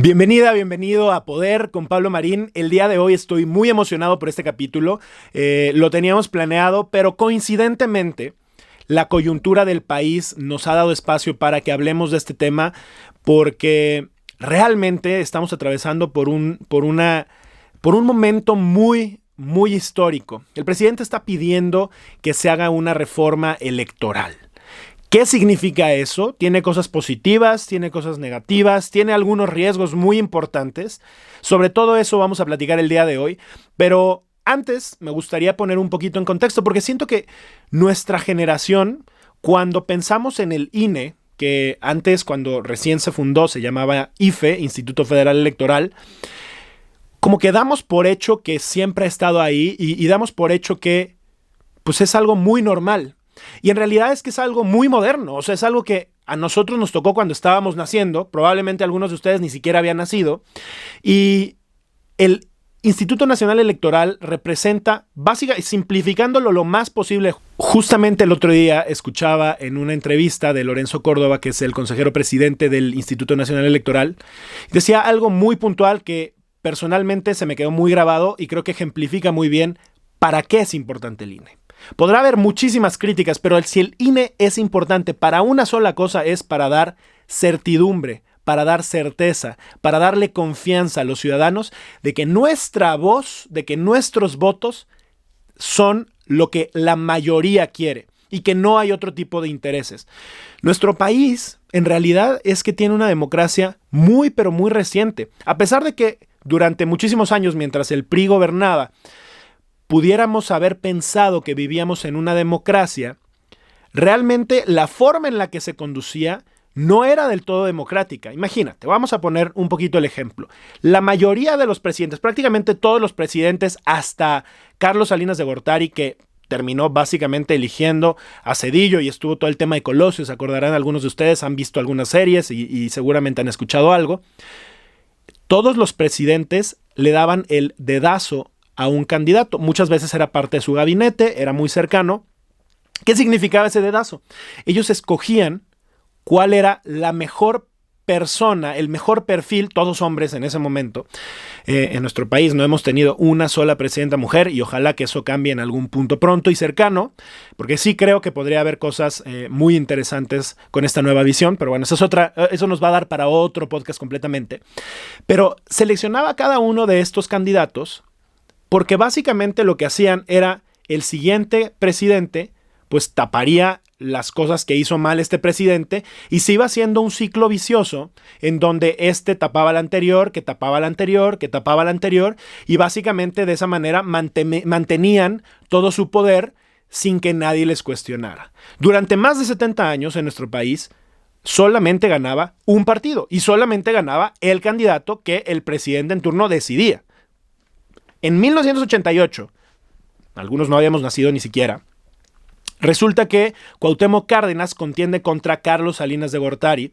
Bienvenida, bienvenido a Poder con Pablo Marín. El día de hoy estoy muy emocionado por este capítulo. Eh, lo teníamos planeado, pero coincidentemente la coyuntura del país nos ha dado espacio para que hablemos de este tema porque realmente estamos atravesando por un, por una, por un momento muy, muy histórico. El presidente está pidiendo que se haga una reforma electoral. ¿Qué significa eso? Tiene cosas positivas, tiene cosas negativas, tiene algunos riesgos muy importantes. Sobre todo eso vamos a platicar el día de hoy, pero antes me gustaría poner un poquito en contexto porque siento que nuestra generación, cuando pensamos en el INE, que antes cuando recién se fundó se llamaba IFE, Instituto Federal Electoral, como que damos por hecho que siempre ha estado ahí y, y damos por hecho que pues es algo muy normal, y en realidad es que es algo muy moderno, o sea, es algo que a nosotros nos tocó cuando estábamos naciendo, probablemente algunos de ustedes ni siquiera habían nacido, y el Instituto Nacional Electoral representa, básicamente, simplificándolo lo más posible, justamente el otro día escuchaba en una entrevista de Lorenzo Córdoba, que es el consejero presidente del Instituto Nacional Electoral, decía algo muy puntual que personalmente se me quedó muy grabado y creo que ejemplifica muy bien para qué es importante el INE. Podrá haber muchísimas críticas, pero si el INE es importante para una sola cosa es para dar certidumbre, para dar certeza, para darle confianza a los ciudadanos de que nuestra voz, de que nuestros votos son lo que la mayoría quiere y que no hay otro tipo de intereses. Nuestro país en realidad es que tiene una democracia muy pero muy reciente, a pesar de que durante muchísimos años mientras el PRI gobernaba, pudiéramos haber pensado que vivíamos en una democracia, realmente la forma en la que se conducía no era del todo democrática. Imagínate, vamos a poner un poquito el ejemplo. La mayoría de los presidentes, prácticamente todos los presidentes, hasta Carlos Salinas de Gortari, que terminó básicamente eligiendo a Cedillo y estuvo todo el tema de Colosio, acordarán algunos de ustedes, han visto algunas series y, y seguramente han escuchado algo. Todos los presidentes le daban el dedazo a un candidato. Muchas veces era parte de su gabinete, era muy cercano. ¿Qué significaba ese dedazo? Ellos escogían cuál era la mejor persona, el mejor perfil, todos hombres en ese momento. Eh, en nuestro país no hemos tenido una sola presidenta mujer y ojalá que eso cambie en algún punto pronto y cercano, porque sí creo que podría haber cosas eh, muy interesantes con esta nueva visión, pero bueno, eso es otra, eh, eso nos va a dar para otro podcast completamente. Pero seleccionaba cada uno de estos candidatos porque básicamente lo que hacían era el siguiente presidente, pues taparía las cosas que hizo mal este presidente y se iba haciendo un ciclo vicioso en donde este tapaba al anterior, que tapaba al anterior, que tapaba al anterior y básicamente de esa manera mantenían todo su poder sin que nadie les cuestionara. Durante más de 70 años en nuestro país solamente ganaba un partido y solamente ganaba el candidato que el presidente en turno decidía. En 1988, algunos no habíamos nacido ni siquiera, resulta que Cuauhtémoc Cárdenas contiende contra Carlos Salinas de Gortari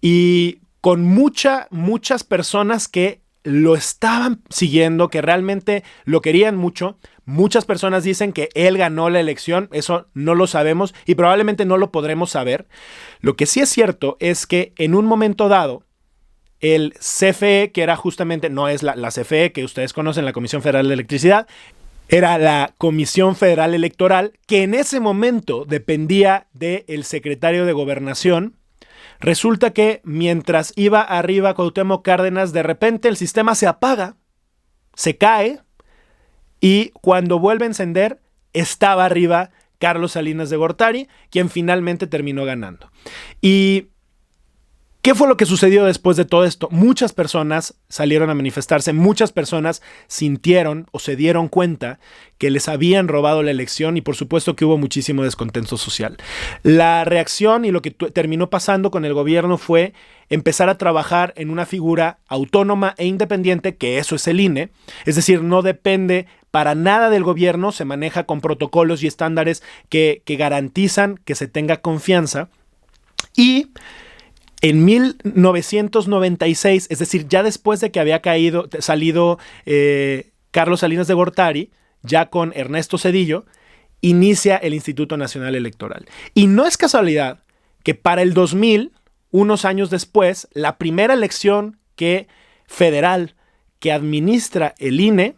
y con mucha, muchas personas que lo estaban siguiendo, que realmente lo querían mucho. Muchas personas dicen que él ganó la elección, eso no lo sabemos y probablemente no lo podremos saber. Lo que sí es cierto es que en un momento dado, el CFE, que era justamente, no es la, CFE que ustedes conocen, la Comisión Federal de Electricidad, era la Comisión Federal Electoral, que en ese momento dependía del secretario de Gobernación. Resulta que mientras iba arriba Cuauhtémoc Cárdenas, de repente el sistema se apaga, se cae, y cuando vuelve a encender, estaba arriba Carlos Salinas de Gortari, quien finalmente terminó ganando. Y ¿Qué fue lo que sucedió después de todo esto? Muchas personas salieron a manifestarse, muchas personas sintieron o se dieron cuenta que les habían robado la elección y por supuesto que hubo muchísimo descontento social. La reacción y lo que terminó pasando con el gobierno fue empezar a trabajar en una figura autónoma e independiente, que eso es el INE, es decir, no depende para nada del gobierno, se maneja con protocolos y estándares que, que garantizan que se tenga confianza y en 1996, es decir, ya después de que había caído, salido eh, Carlos Salinas de Gortari, ya con Ernesto Cedillo, inicia el Instituto Nacional Electoral. Y no es casualidad que para el 2000, unos años después, la primera elección que federal que administra el INE,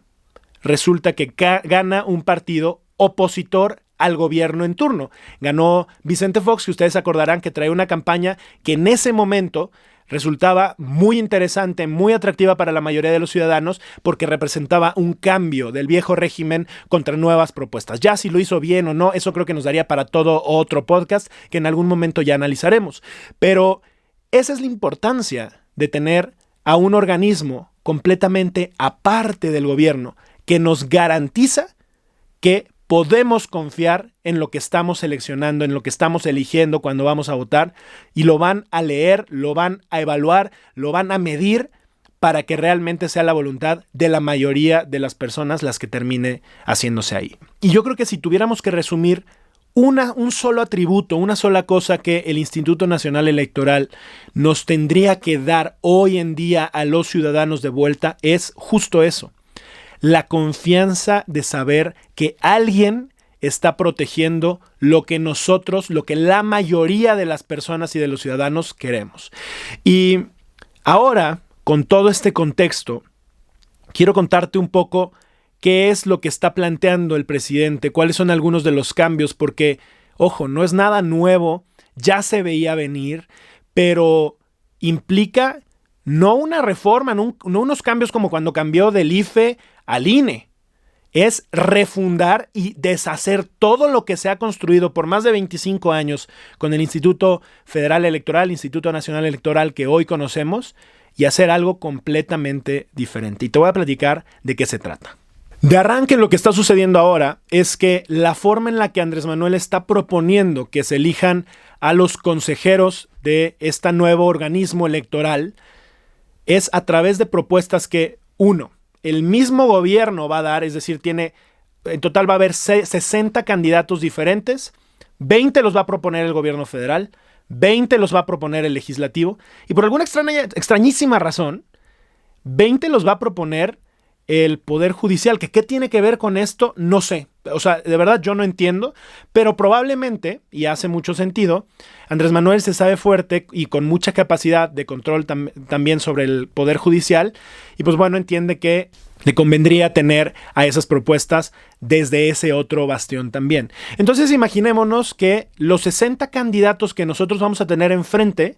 resulta que gana un partido opositor al gobierno en turno. Ganó Vicente Fox, que ustedes acordarán que trae una campaña que en ese momento resultaba muy interesante, muy atractiva para la mayoría de los ciudadanos porque representaba un cambio del viejo régimen contra nuevas propuestas. Ya si lo hizo bien o no, eso creo que nos daría para todo otro podcast que en algún momento ya analizaremos. Pero esa es la importancia de tener a un organismo completamente aparte del gobierno que nos garantiza que podemos confiar en lo que estamos seleccionando, en lo que estamos eligiendo cuando vamos a votar y lo van a leer, lo van a evaluar, lo van a medir para que realmente sea la voluntad de la mayoría de las personas las que termine haciéndose ahí. Y yo creo que si tuviéramos que resumir una, un solo atributo, una sola cosa que el Instituto Nacional Electoral nos tendría que dar hoy en día a los ciudadanos de vuelta, es justo eso la confianza de saber que alguien está protegiendo lo que nosotros, lo que la mayoría de las personas y de los ciudadanos queremos. Y ahora, con todo este contexto, quiero contarte un poco qué es lo que está planteando el presidente, cuáles son algunos de los cambios, porque, ojo, no es nada nuevo, ya se veía venir, pero implica no una reforma, no, unos cambios como cuando cambió del IFE al INE. Es refundar y deshacer todo lo que se ha construido por más de 25 años con el Instituto Federal Electoral, Instituto Nacional Electoral que hoy conocemos, y hacer algo completamente diferente. Y te voy a platicar de qué se trata. De arranque lo que está sucediendo ahora es que la forma en la que Andrés Manuel está proponiendo que se elijan a los consejeros de este nuevo organismo electoral es a través de propuestas que, uno, el mismo gobierno va a dar, es decir, tiene, en total va a haber 60 candidatos diferentes, 20 los va a proponer el gobierno federal, 20 los va a proponer el legislativo, y por alguna extraña, extrañísima razón, 20 los va a proponer el Poder Judicial. ¿Que ¿Qué tiene que ver con esto? No sé. O sea, de verdad yo no entiendo, pero probablemente, y hace mucho sentido, Andrés Manuel se sabe fuerte y con mucha capacidad de control también sobre el Poder Judicial, y pues bueno, entiende que le convendría tener a esas propuestas desde ese otro bastión también. Entonces imaginémonos que los 60 candidatos que nosotros vamos a tener enfrente,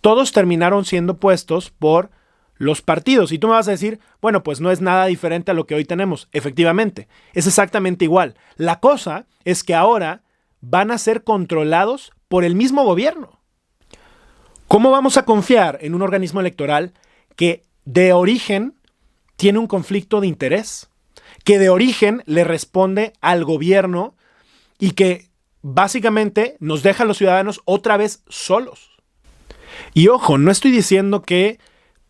todos terminaron siendo puestos por los partidos. Y tú me vas a decir, bueno, pues no es nada diferente a lo que hoy tenemos. Efectivamente, es exactamente igual. La cosa es que ahora van a ser controlados por el mismo gobierno. ¿Cómo vamos a confiar en un organismo electoral que de origen tiene un conflicto de interés? Que de origen le responde al gobierno y que básicamente nos deja a los ciudadanos otra vez solos. Y ojo, no estoy diciendo que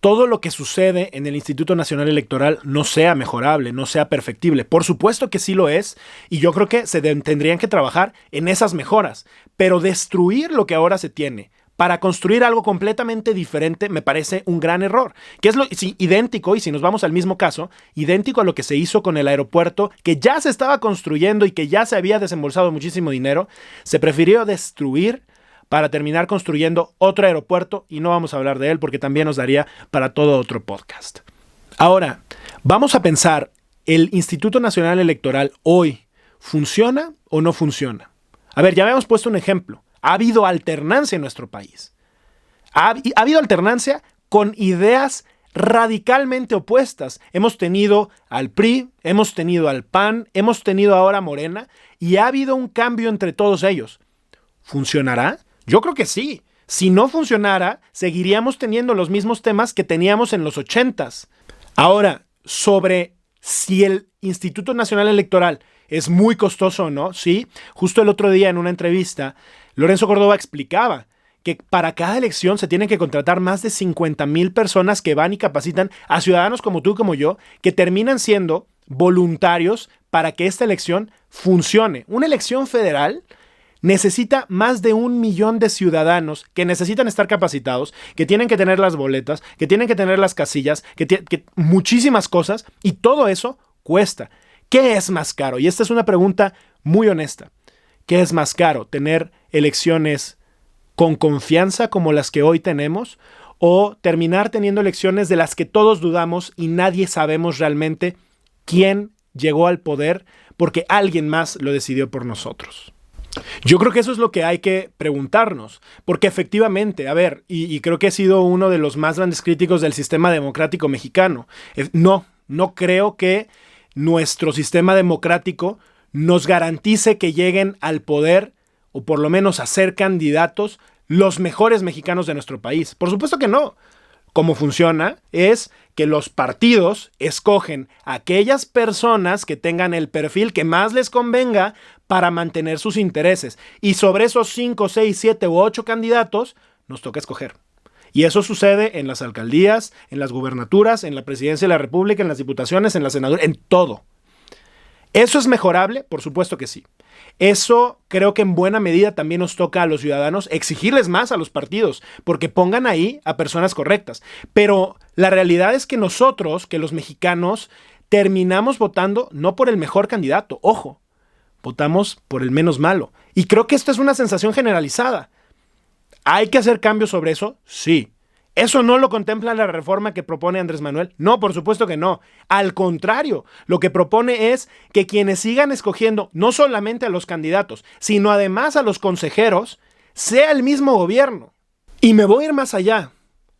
todo lo que sucede en el Instituto Nacional Electoral no sea mejorable, no sea perfectible. Por supuesto que sí lo es, y yo creo que se tendrían que trabajar en esas mejoras, pero destruir lo que ahora se tiene para construir algo completamente diferente me parece un gran error. Que es lo idéntico, y si nos vamos al mismo caso, idéntico a lo que se hizo con el aeropuerto, que ya se estaba construyendo y que ya se había desembolsado muchísimo dinero, se prefirió destruir para terminar construyendo otro aeropuerto y no vamos a hablar de él porque también nos daría para todo otro podcast. Ahora, vamos a pensar, ¿el Instituto Nacional Electoral hoy funciona o no funciona? A ver, ya habíamos puesto un ejemplo. Ha habido alternancia en nuestro país. Ha, ha habido alternancia con ideas radicalmente opuestas. Hemos tenido al PRI, hemos tenido al PAN, hemos tenido ahora Morena y ha habido un cambio entre todos ellos. ¿Funcionará? Yo creo que sí. Si no funcionara, seguiríamos teniendo los mismos temas que teníamos en los ochentas. Ahora, sobre si el Instituto Nacional Electoral es muy costoso o no, sí. Justo el otro día en una entrevista, Lorenzo Córdoba explicaba que para cada elección se tienen que contratar más de 50 mil personas que van y capacitan a ciudadanos como tú como yo, que terminan siendo voluntarios para que esta elección funcione. Una elección federal necesita más de un millón de ciudadanos que necesitan estar capacitados, que tienen que tener las boletas, que tienen que tener las casillas, que, que muchísimas cosas, y todo eso cuesta. ¿Qué es más caro? Y esta es una pregunta muy honesta. ¿Qué es más caro? ¿Tener elecciones con confianza como las que hoy tenemos? o terminar teniendo elecciones de las que todos dudamos y nadie sabemos realmente quién llegó al poder porque alguien más lo decidió por nosotros. Yo creo que eso es lo que hay que preguntarnos, porque efectivamente, a ver, y, creo que he sido uno de los más grandes críticos del sistema democrático mexicano. Eh, no, no creo que nuestro sistema democrático nos garantice que lleguen al poder, o por lo menos a ser candidatos, los mejores mexicanos de nuestro país. Por supuesto que no. Cómo funciona es que los partidos escogen aquellas personas que tengan el perfil que más les convenga para mantener sus intereses. Y sobre esos 5, 6, 7 u 8 candidatos, nos toca escoger. Y eso sucede en las alcaldías, en las gubernaturas, en la presidencia de la República, en las diputaciones, en la senaduría, en todo. ¿Eso es mejorable? Por supuesto que sí. Eso creo que en buena medida también nos toca a los ciudadanos exigirles más a los partidos, porque pongan ahí a personas correctas. Pero la realidad es que nosotros, que los mexicanos, terminamos votando no por el mejor candidato, ojo, votamos por el menos malo. Y creo que esto es una sensación generalizada. ¿Hay que hacer cambios sobre eso? Sí. ¿Eso no lo contempla la reforma que propone Andrés Manuel? No, por supuesto que no. Al contrario, lo que propone es que quienes sigan escogiendo no solamente a los candidatos, sino además a los consejeros, sea el mismo gobierno. Y me voy a ir más allá.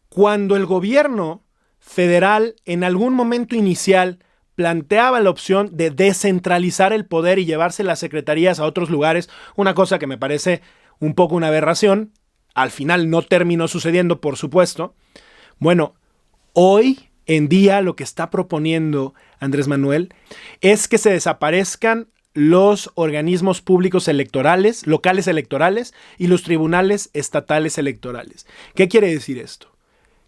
Cuando el gobierno federal en algún momento inicial planteaba la opción de descentralizar el poder y llevarse las secretarías a otros lugares, una cosa que me parece un poco una aberración, al final no terminó sucediendo, por supuesto. Bueno, hoy en día lo que está proponiendo Andrés Manuel es que se desaparezcan los organismos públicos electorales, locales electorales y los tribunales estatales electorales. ¿Qué quiere decir esto?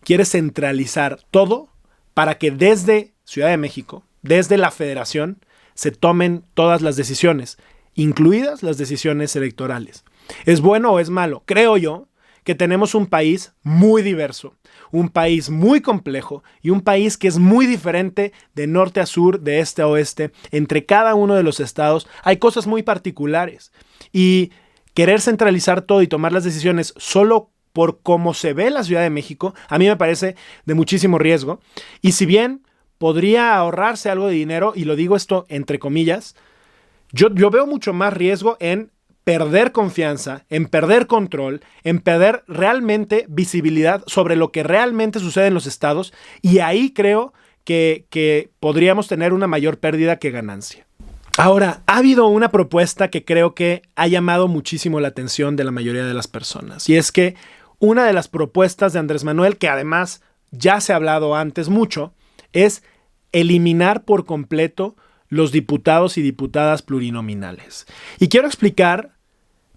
Quiere centralizar todo para que desde Ciudad de México, desde la federación, se tomen todas las decisiones, incluidas las decisiones electorales. ¿Es bueno o es malo? Creo yo que tenemos un país muy diverso, un país muy complejo y un país que es muy diferente de norte a sur, de este a oeste. Entre cada uno de los estados hay cosas muy particulares y querer centralizar todo y tomar las decisiones solo por cómo se ve la Ciudad de México, a mí me parece de muchísimo riesgo. Y si bien podría ahorrarse algo de dinero, y lo digo esto entre comillas, yo, veo mucho más riesgo en perder confianza, en perder control, en perder realmente visibilidad sobre lo que realmente sucede en los estados y ahí creo que podríamos tener una mayor pérdida que ganancia. Ahora, ha habido una propuesta que creo que ha llamado muchísimo la atención de la mayoría de las personas y es que una de las propuestas de Andrés Manuel, que además ya se ha hablado antes mucho, es eliminar por completo los diputados y diputadas plurinominales. Y quiero explicar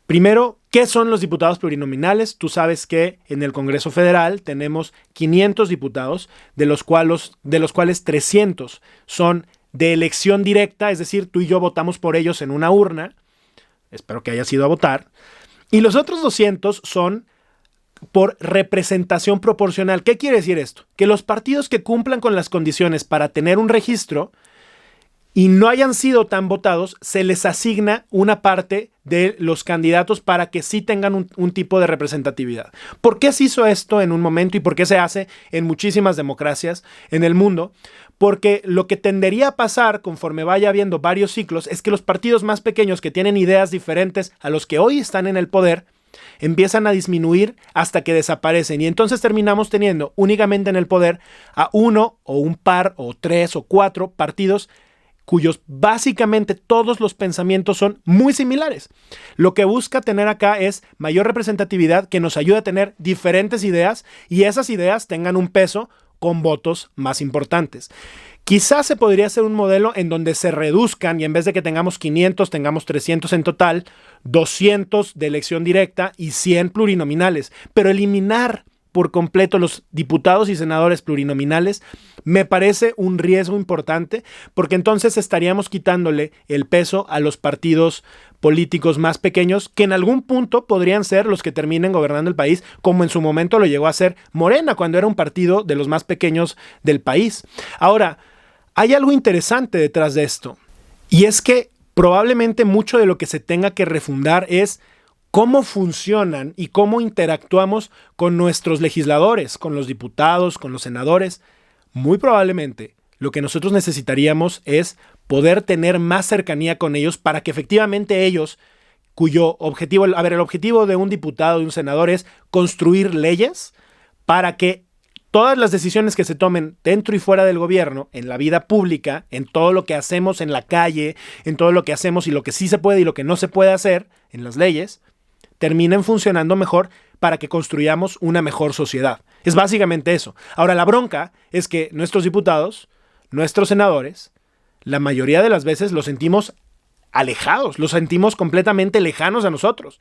Primero, ¿qué son los diputados plurinominales? Tú sabes que en el Congreso Federal tenemos 500 diputados, de los, cuales, de los cuales 300 son de elección directa, es decir, tú y yo votamos por ellos en una urna. Espero que hayas ido a votar. Y los otros 200 son por representación proporcional. ¿Qué quiere decir esto? Que los partidos que cumplan con las condiciones para tener un registro y no hayan sido tan votados, se les asigna una parte de los candidatos para que sí tengan un, tipo de representatividad. ¿Por qué se hizo esto en un momento y por qué se hace en muchísimas democracias en el mundo? Porque lo que tendería a pasar conforme vaya habiendo varios ciclos es que los partidos más pequeños que tienen ideas diferentes a los que hoy están en el poder, empiezan a disminuir hasta que desaparecen y entonces terminamos teniendo únicamente en el poder a uno o un par o tres o cuatro partidos cuyos básicamente todos los pensamientos son muy similares. Lo que busca tener acá es mayor representatividad que nos ayude a tener diferentes ideas y esas ideas tengan un peso con votos más importantes. Quizás se podría hacer un modelo en donde se reduzcan y en vez de que tengamos 500, tengamos 300 en total, 200 de elección directa y 100 plurinominales, pero eliminar por completo los diputados y senadores plurinominales, me parece un riesgo importante porque entonces estaríamos quitándole el peso a los partidos políticos más pequeños que en algún punto podrían ser los que terminen gobernando el país, como en su momento lo llegó a ser Morena cuando era un partido de los más pequeños del país. Ahora, hay algo interesante detrás de esto, y es que probablemente mucho de lo que se tenga que refundar es cómo funcionan y cómo interactuamos con nuestros legisladores, con los diputados, con los senadores, muy probablemente lo que nosotros necesitaríamos es poder tener más cercanía con ellos para que efectivamente ellos, cuyo objetivo, a ver, el objetivo de un diputado, de un senador es construir leyes para que todas las decisiones que se tomen dentro y fuera del gobierno, en la vida pública, en todo lo que hacemos en la calle, en todo lo que hacemos y lo que sí se puede y lo que no se puede hacer en las leyes, terminen funcionando mejor para que construyamos una mejor sociedad. Es básicamente eso. Ahora, la bronca es que nuestros diputados, nuestros senadores, la mayoría de las veces los sentimos alejados, los sentimos completamente lejanos a nosotros.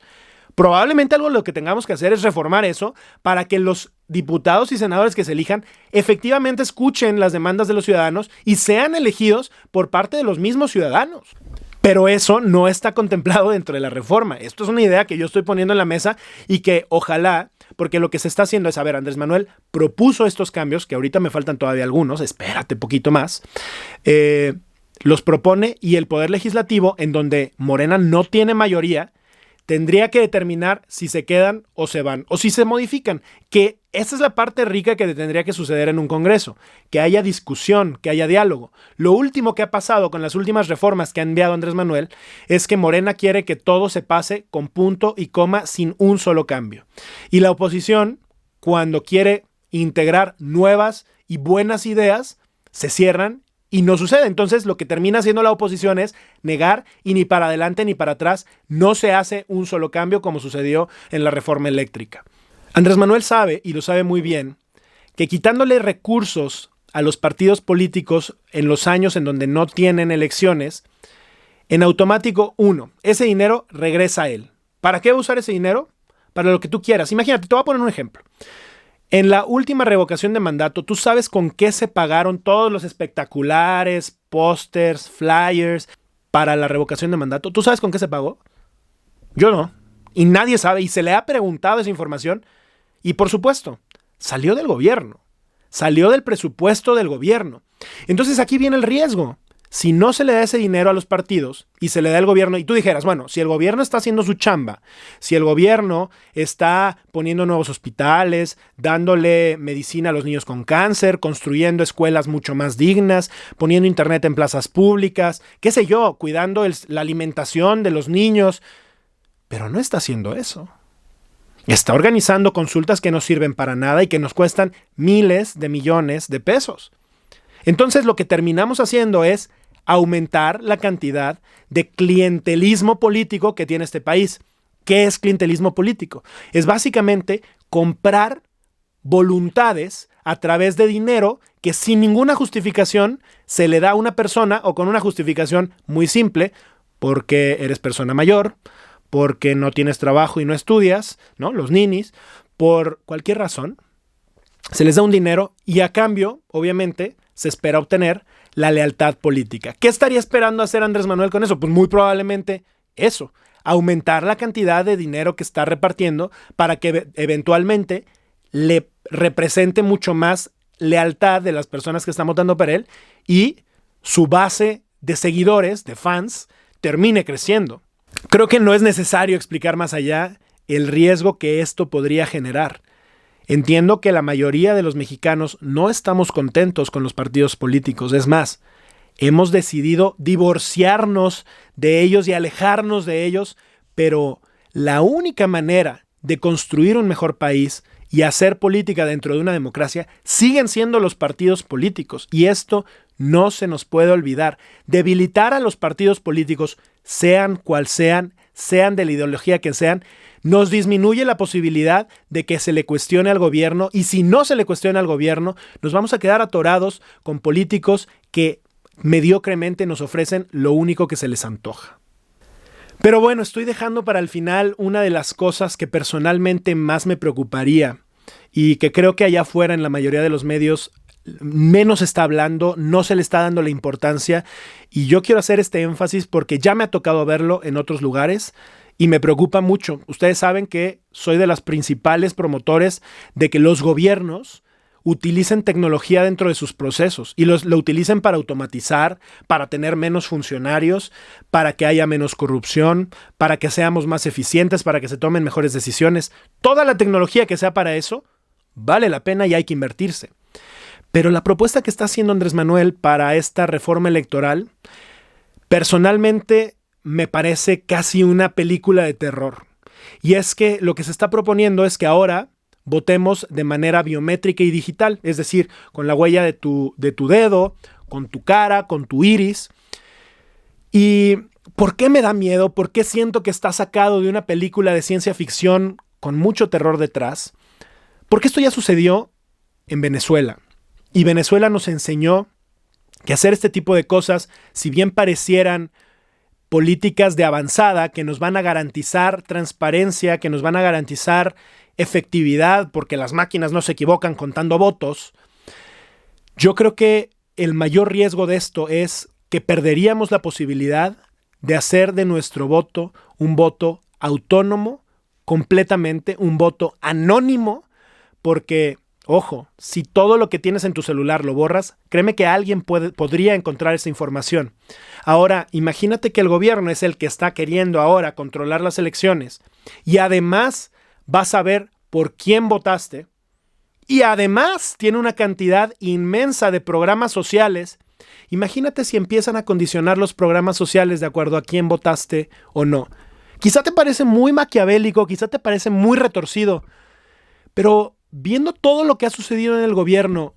Probablemente algo lo que tengamos que hacer es reformar eso para que los diputados y senadores que se elijan efectivamente escuchen las demandas de los ciudadanos y sean elegidos por parte de los mismos ciudadanos. Pero eso no está contemplado dentro de la reforma. Esto es una idea que yo estoy poniendo en la mesa y que ojalá, porque lo que se está haciendo es, a ver, Andrés Manuel propuso estos cambios, que ahorita me faltan todavía algunos, espérate poquito más, eh, los propone y el Poder Legislativo, en donde Morena no tiene mayoría, tendría que determinar si se quedan o se van, o si se modifican, que esa es la parte rica que tendría que suceder en un Congreso, que haya discusión, que haya diálogo. Lo último que ha pasado con las últimas reformas que ha enviado Andrés Manuel es que Morena quiere que todo se pase con punto y coma sin un solo cambio. Y la oposición, cuando quiere integrar nuevas y buenas ideas, se cierran y no sucede. Entonces lo que termina haciendo la oposición es negar y ni para adelante ni para atrás no se hace un solo cambio como sucedió en la reforma eléctrica. Andrés Manuel sabe, y lo sabe muy bien, que quitándole recursos a los partidos políticos en los años en donde no tienen elecciones, en automático, uno, ese dinero regresa a él. ¿Para qué usar ese dinero? Para lo que tú quieras. Imagínate, te voy a poner un ejemplo. En la última revocación de mandato, ¿tú sabes con qué se pagaron todos los espectaculares, pósters, flyers para la revocación de mandato? ¿Tú sabes con qué se pagó? Yo no. Y nadie sabe. Y se le ha preguntado esa información. Y por supuesto, salió del gobierno. Salió del presupuesto del gobierno. Entonces aquí viene el riesgo si no se le da ese dinero a los partidos y se le da al gobierno, y tú dijeras, bueno, si el gobierno está haciendo su chamba, si el gobierno está poniendo nuevos hospitales, dándole medicina a los niños con cáncer, construyendo escuelas mucho más dignas, poniendo internet en plazas públicas, qué sé yo, cuidando la alimentación de los niños, pero no está haciendo eso. Está organizando consultas que no sirven para nada y que nos cuestan miles de millones de pesos. Entonces lo que terminamos haciendo es aumentar la cantidad de clientelismo político que tiene este país. ¿Qué es clientelismo político? Es básicamente comprar voluntades a través de dinero que sin ninguna justificación se le da a una persona o con una justificación muy simple, porque eres persona mayor, porque no tienes trabajo y no estudias, ¿no? Los ninis, por cualquier razón, se les da un dinero y a cambio, obviamente, se espera obtener la lealtad política. ¿Qué estaría esperando hacer Andrés Manuel con eso? Pues muy probablemente eso, aumentar la cantidad de dinero que está repartiendo para que eventualmente le represente mucho más lealtad de las personas que están votando por él y su base de seguidores, de fans, termine creciendo. Creo que no es necesario explicar más allá el riesgo que esto podría generar. Entiendo que la mayoría de los mexicanos no estamos contentos con los partidos políticos. Es más, hemos decidido divorciarnos de ellos y alejarnos de ellos, pero la única manera de construir un mejor país y hacer política dentro de una democracia siguen siendo los partidos políticos. Y esto no se nos puede olvidar. Debilitar a los partidos políticos, sean cual sean, sean de la ideología que sean, nos disminuye la posibilidad de que se le cuestione al gobierno y si no se le cuestiona al gobierno, nos vamos a quedar atorados con políticos que mediocremente nos ofrecen lo único que se les antoja. Pero bueno, estoy dejando para el final una de las cosas que personalmente más me preocuparía y que creo que allá afuera en la mayoría de los medios menos está hablando, no se le está dando la importancia y yo quiero hacer este énfasis porque ya me ha tocado verlo en otros lugares y me preocupa mucho. Ustedes saben que soy de las principales promotores de que los gobiernos utilicen tecnología dentro de sus procesos y los, lo utilicen para automatizar, para tener menos funcionarios, para que haya menos corrupción, para que seamos más eficientes, para que se tomen mejores decisiones. Toda la tecnología que sea para eso vale la pena y hay que invertirse. Pero la propuesta que está haciendo Andrés Manuel para esta reforma electoral, personalmente me parece casi una película de terror. Y es que lo que se está proponiendo es que ahora votemos de manera biométrica y digital, es decir, con la huella de tu, de tu dedo, con tu cara, con tu iris. ¿Y por qué me da miedo? ¿Por qué siento que está sacado de una película de ciencia ficción con mucho terror detrás? Porque esto ya sucedió en Venezuela. Y Venezuela nos enseñó que hacer este tipo de cosas, si bien parecieran políticas de avanzada que nos van a garantizar transparencia, que nos van a garantizar efectividad, porque las máquinas no se equivocan contando votos, yo creo que el mayor riesgo de esto es que perderíamos la posibilidad de hacer de nuestro voto un voto autónomo, completamente, un voto anónimo, porque Ojo, si todo lo que tienes en tu celular lo borras, créeme que alguien puede, podría encontrar esa información. Ahora, imagínate que el gobierno es el que está queriendo ahora controlar las elecciones y además va a saber por quién votaste y además tiene una cantidad inmensa de programas sociales. Imagínate si empiezan a condicionar los programas sociales de acuerdo a quién votaste o no. Quizá te parece muy maquiavélico, quizá te parece muy retorcido, pero viendo todo lo que ha sucedido en el gobierno,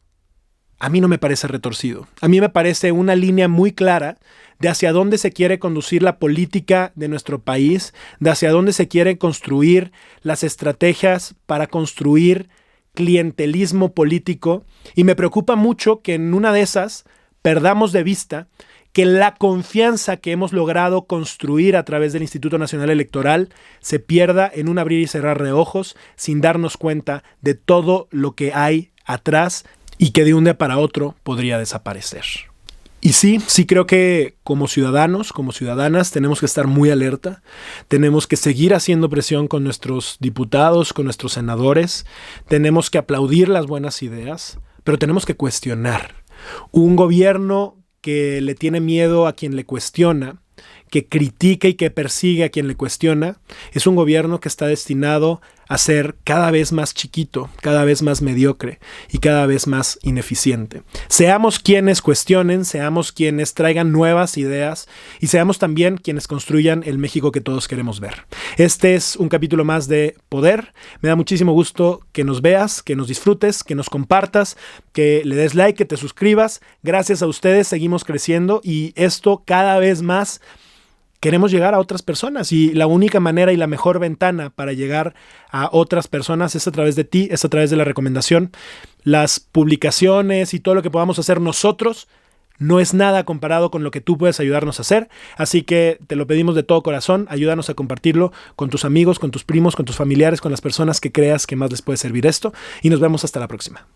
a mí no me parece retorcido. A mí me parece una línea muy clara de hacia dónde se quiere conducir la política de nuestro país, de hacia dónde se quieren construir las estrategias para construir clientelismo político. Y me preocupa mucho que en una de esas perdamos de vista que la confianza que hemos logrado construir a través del Instituto Nacional Electoral se pierda en un abrir y cerrar de ojos sin darnos cuenta de todo lo que hay atrás y que de un día para otro podría desaparecer. Y sí, sí creo que como ciudadanos, como ciudadanas, tenemos que estar muy alerta, tenemos que seguir haciendo presión con nuestros diputados, con nuestros senadores, tenemos que aplaudir las buenas ideas, pero tenemos que cuestionar. Un gobierno que le tiene miedo a quien le cuestiona, que critica y que persigue a quien le cuestiona, es un gobierno que está destinado a ser cada vez más chiquito, cada vez más mediocre y cada vez más ineficiente. Seamos quienes cuestionen, seamos quienes traigan nuevas ideas y seamos también quienes construyan el México que todos queremos ver. Este es un capítulo más de Poder. Me da muchísimo gusto que nos veas, que nos disfrutes, que nos compartas, que le des like, que te suscribas. Gracias a ustedes seguimos creciendo y esto cada vez más queremos llegar a otras personas y la única manera y la mejor ventana para llegar a otras personas es a través de ti, es a través de la recomendación. Las publicaciones y todo lo que podamos hacer nosotros no es nada comparado con lo que tú puedes ayudarnos a hacer, así que te lo pedimos de todo corazón, ayúdanos a compartirlo con tus amigos, con tus primos, con tus familiares, con las personas que creas que más les puede servir esto y nos vemos hasta la próxima.